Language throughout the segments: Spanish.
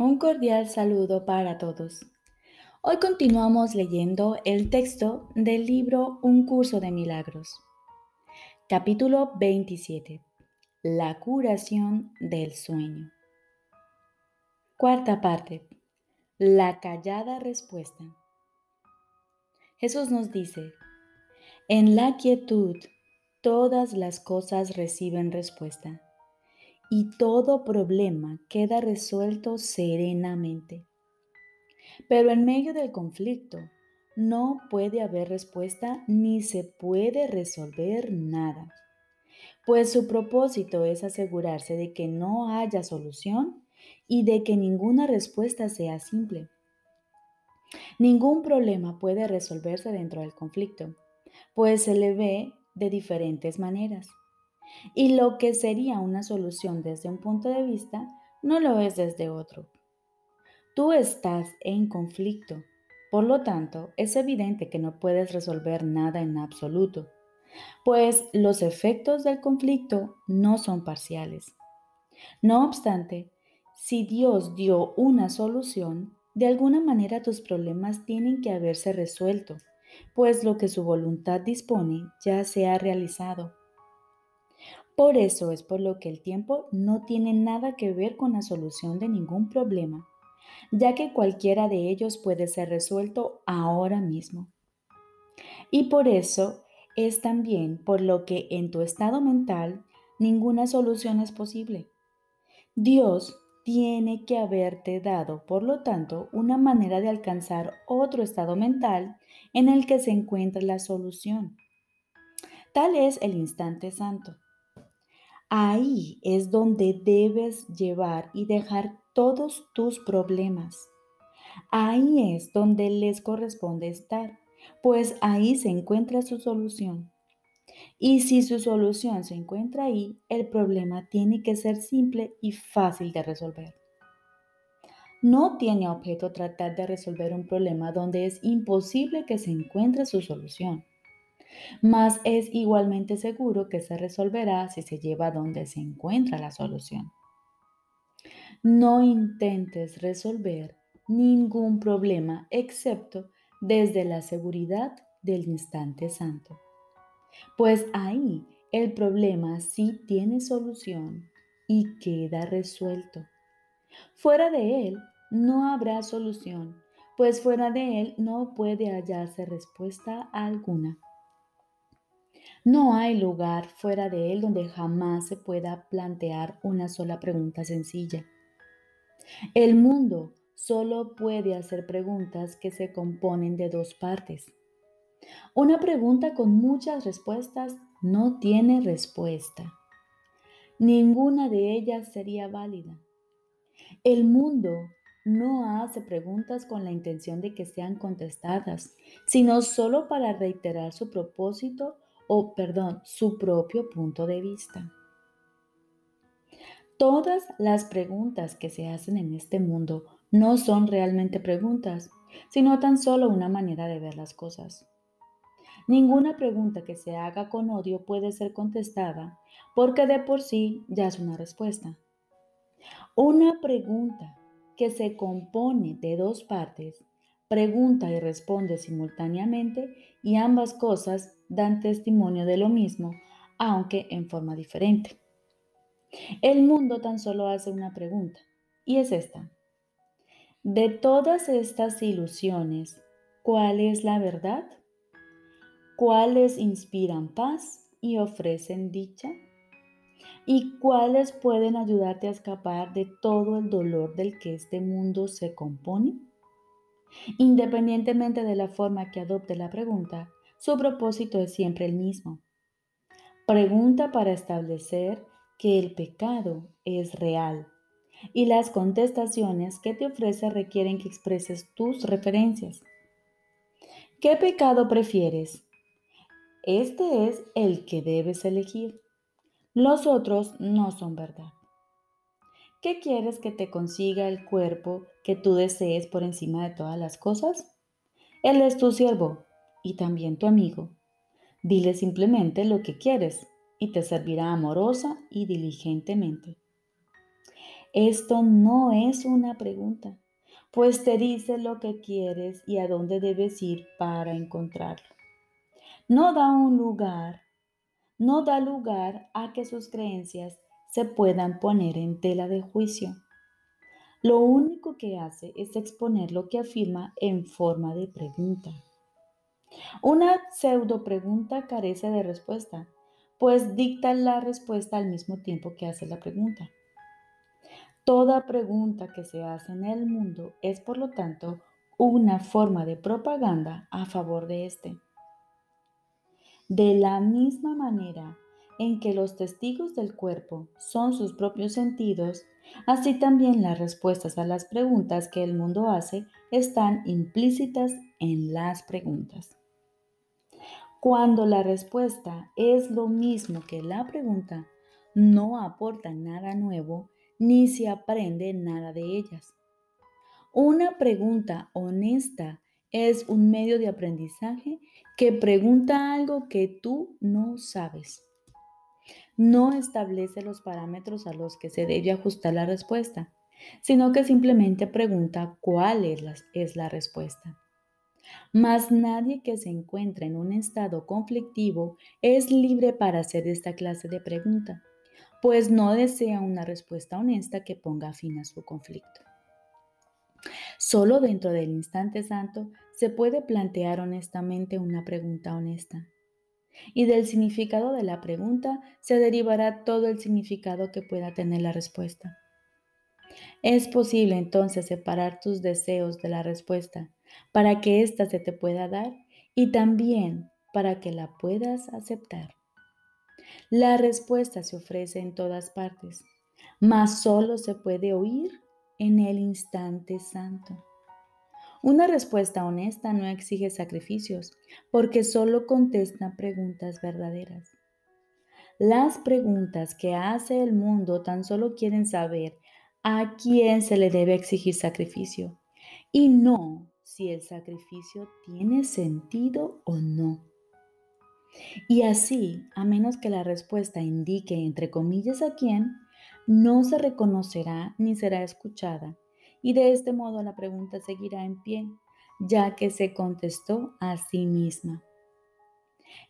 Un cordial saludo para todos. Hoy continuamos leyendo el texto del libro Un curso de milagros. Capítulo 27. La curación del sueño. Cuarta parte. La callada respuesta. Jesús nos dice, en la quietud todas las cosas reciben respuesta y todo problema queda resuelto serenamente. Pero en medio del conflicto no puede haber respuesta ni se puede resolver nada, pues su propósito es asegurarse de que no haya solución y de que ninguna respuesta sea simple. Ningún problema puede resolverse dentro del conflicto, pues se le ve de diferentes maneras. Y lo que sería una solución desde un punto de vista, no lo es desde otro. Tú estás en conflicto, por lo tanto, es evidente que no puedes resolver nada en absoluto, pues los efectos del conflicto no son parciales. No obstante, si Dios dio una solución, de alguna manera tus problemas tienen que haberse resuelto, pues lo que su voluntad dispone ya se ha realizado. Por eso es por lo que el tiempo no tiene nada que ver con la solución de ningún problema, ya que cualquiera de ellos puede ser resuelto ahora mismo. Y por eso es también por lo que en tu estado mental ninguna solución es posible. Dios tiene que haberte dado, por lo tanto, una manera de alcanzar otro estado mental en el que se encuentra la solución. Tal es el instante santo. Ahí es donde debes llevar y dejar todos tus problemas. Ahí es donde les corresponde estar, pues ahí se encuentra su solución. Y si su solución se encuentra ahí, el problema tiene que ser simple y fácil de resolver. No tiene objeto tratar de resolver un problema donde es imposible que se encuentre su solución mas es igualmente seguro que se resolverá si se lleva donde se encuentra la solución. No intentes resolver ningún problema excepto desde la seguridad del instante santo, pues ahí el problema sí tiene solución y queda resuelto. Fuera de él no habrá solución, pues fuera de él no puede hallarse respuesta alguna. No hay lugar fuera de él donde jamás se pueda plantear una sola pregunta sencilla. El mundo solo puede hacer preguntas que se componen de dos partes. Una pregunta con muchas respuestas no tiene respuesta. Ninguna de ellas sería válida. El mundo no hace preguntas con la intención de que sean contestadas, sino solo para reiterar su propósito o, perdón, su propio punto de vista. Todas las preguntas que se hacen en este mundo no son realmente preguntas, sino tan solo una manera de ver las cosas. Ninguna pregunta que se haga con odio puede ser contestada porque de por sí ya es una respuesta. Una pregunta que se compone de dos partes pregunta y responde simultáneamente y ambas cosas dan testimonio de lo mismo, aunque en forma diferente. El mundo tan solo hace una pregunta, y es esta. De todas estas ilusiones, ¿cuál es la verdad? ¿Cuáles inspiran paz y ofrecen dicha? ¿Y cuáles pueden ayudarte a escapar de todo el dolor del que este mundo se compone? Independientemente de la forma que adopte la pregunta, su propósito es siempre el mismo. Pregunta para establecer que el pecado es real y las contestaciones que te ofrece requieren que expreses tus referencias. ¿Qué pecado prefieres? Este es el que debes elegir. Los otros no son verdad. ¿Qué quieres que te consiga el cuerpo que tú desees por encima de todas las cosas? Él es tu siervo y también tu amigo. Dile simplemente lo que quieres y te servirá amorosa y diligentemente. Esto no es una pregunta, pues te dice lo que quieres y a dónde debes ir para encontrarlo. No da un lugar, no da lugar a que sus creencias se puedan poner en tela de juicio. Lo único que hace es exponer lo que afirma en forma de pregunta. Una pseudo pregunta carece de respuesta, pues dicta la respuesta al mismo tiempo que hace la pregunta. Toda pregunta que se hace en el mundo es, por lo tanto, una forma de propaganda a favor de éste. De la misma manera en que los testigos del cuerpo son sus propios sentidos, así también las respuestas a las preguntas que el mundo hace están implícitas en las preguntas. Cuando la respuesta es lo mismo que la pregunta, no aporta nada nuevo ni se aprende nada de ellas. Una pregunta honesta es un medio de aprendizaje que pregunta algo que tú no sabes. No establece los parámetros a los que se debe ajustar la respuesta, sino que simplemente pregunta cuál es la, es la respuesta. Mas nadie que se encuentre en un estado conflictivo es libre para hacer esta clase de pregunta pues no desea una respuesta honesta que ponga fin a su conflicto. Solo dentro del instante santo se puede plantear honestamente una pregunta honesta. Y del significado de la pregunta se derivará todo el significado que pueda tener la respuesta. Es posible entonces separar tus deseos de la respuesta para que ésta se te pueda dar y también para que la puedas aceptar. La respuesta se ofrece en todas partes, mas solo se puede oír en el instante santo. Una respuesta honesta no exige sacrificios, porque solo contesta preguntas verdaderas. Las preguntas que hace el mundo tan solo quieren saber a quién se le debe exigir sacrificio y no si el sacrificio tiene sentido o no. Y así, a menos que la respuesta indique entre comillas a quién, no se reconocerá ni será escuchada. Y de este modo la pregunta seguirá en pie, ya que se contestó a sí misma.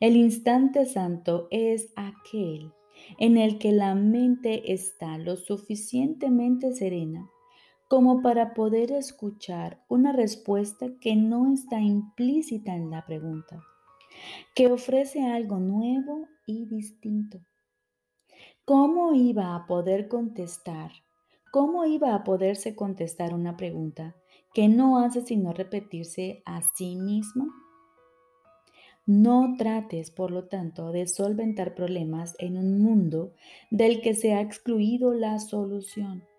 El instante santo es aquel en el que la mente está lo suficientemente serena como para poder escuchar una respuesta que no está implícita en la pregunta que ofrece algo nuevo y distinto. ¿Cómo iba a poder contestar? ¿Cómo iba a poderse contestar una pregunta que no hace sino repetirse a sí misma? No trates, por lo tanto, de solventar problemas en un mundo del que se ha excluido la solución.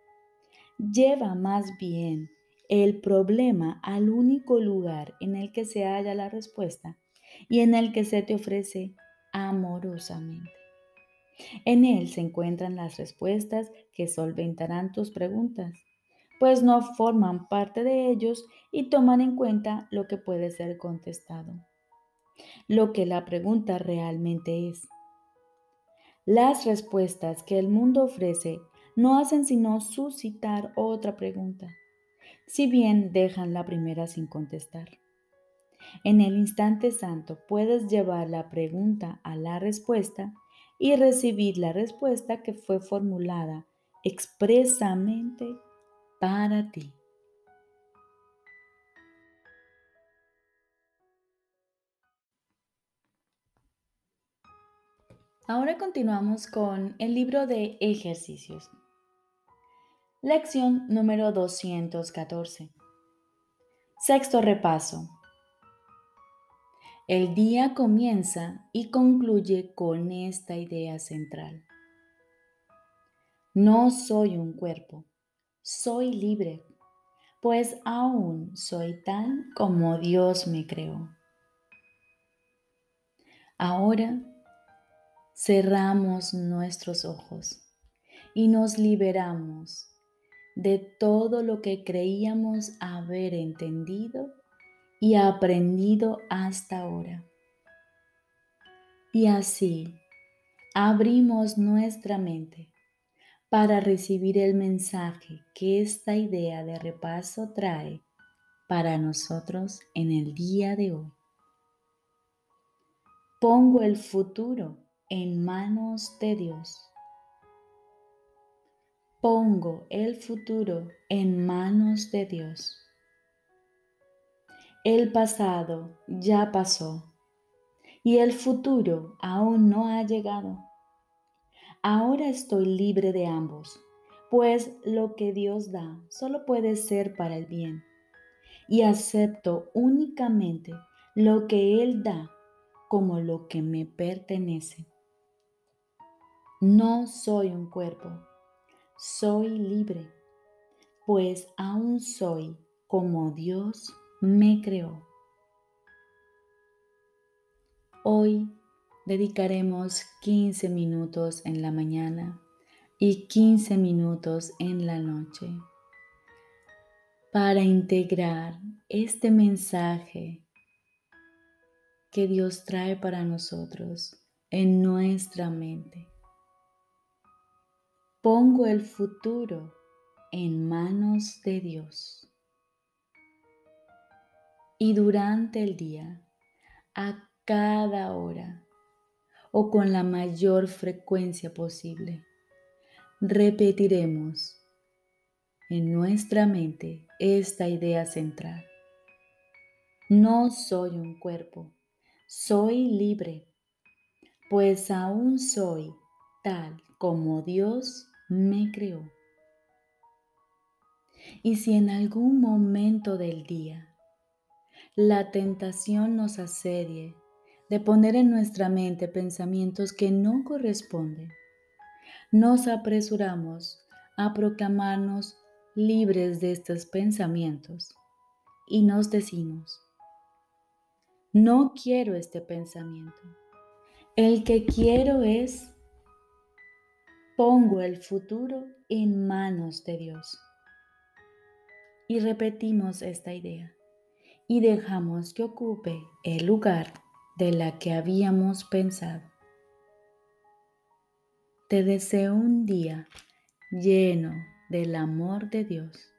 Lleva más bien el problema al único lugar en el que se halla la respuesta y en el que se te ofrece amorosamente. En él se encuentran las respuestas que solventarán tus preguntas, pues no forman parte de ellos y toman en cuenta lo que puede ser contestado, lo que la pregunta realmente es. Las respuestas que el mundo ofrece no hacen sino suscitar otra pregunta, si bien dejan la primera sin contestar. En el instante santo puedes llevar la pregunta a la respuesta y recibir la respuesta que fue formulada expresamente para ti. Ahora continuamos con el libro de ejercicios. Lección número 214. Sexto repaso. El día comienza y concluye con esta idea central. No soy un cuerpo, soy libre, pues aún soy tal como Dios me creó. Ahora cerramos nuestros ojos y nos liberamos de todo lo que creíamos haber entendido y aprendido hasta ahora. Y así abrimos nuestra mente para recibir el mensaje que esta idea de repaso trae para nosotros en el día de hoy. Pongo el futuro en manos de Dios. Pongo el futuro en manos de Dios. El pasado ya pasó y el futuro aún no ha llegado. Ahora estoy libre de ambos, pues lo que Dios da solo puede ser para el bien y acepto únicamente lo que Él da como lo que me pertenece. No soy un cuerpo, soy libre, pues aún soy como Dios me creó. Hoy dedicaremos 15 minutos en la mañana y 15 minutos en la noche para integrar este mensaje que Dios trae para nosotros en nuestra mente. Pongo el futuro en manos de Dios. Y durante el día, a cada hora o con la mayor frecuencia posible, repetiremos en nuestra mente esta idea central. No soy un cuerpo, soy libre, pues aún soy tal como Dios me creó. Y si en algún momento del día la tentación nos asedie de poner en nuestra mente pensamientos que no corresponden, nos apresuramos a proclamarnos libres de estos pensamientos y nos decimos, no quiero este pensamiento. El que quiero es, pongo el futuro en manos de Dios. Y repetimos esta idea y dejamos que ocupe el lugar de la que habíamos pensado. Te deseo un día lleno del amor de Dios.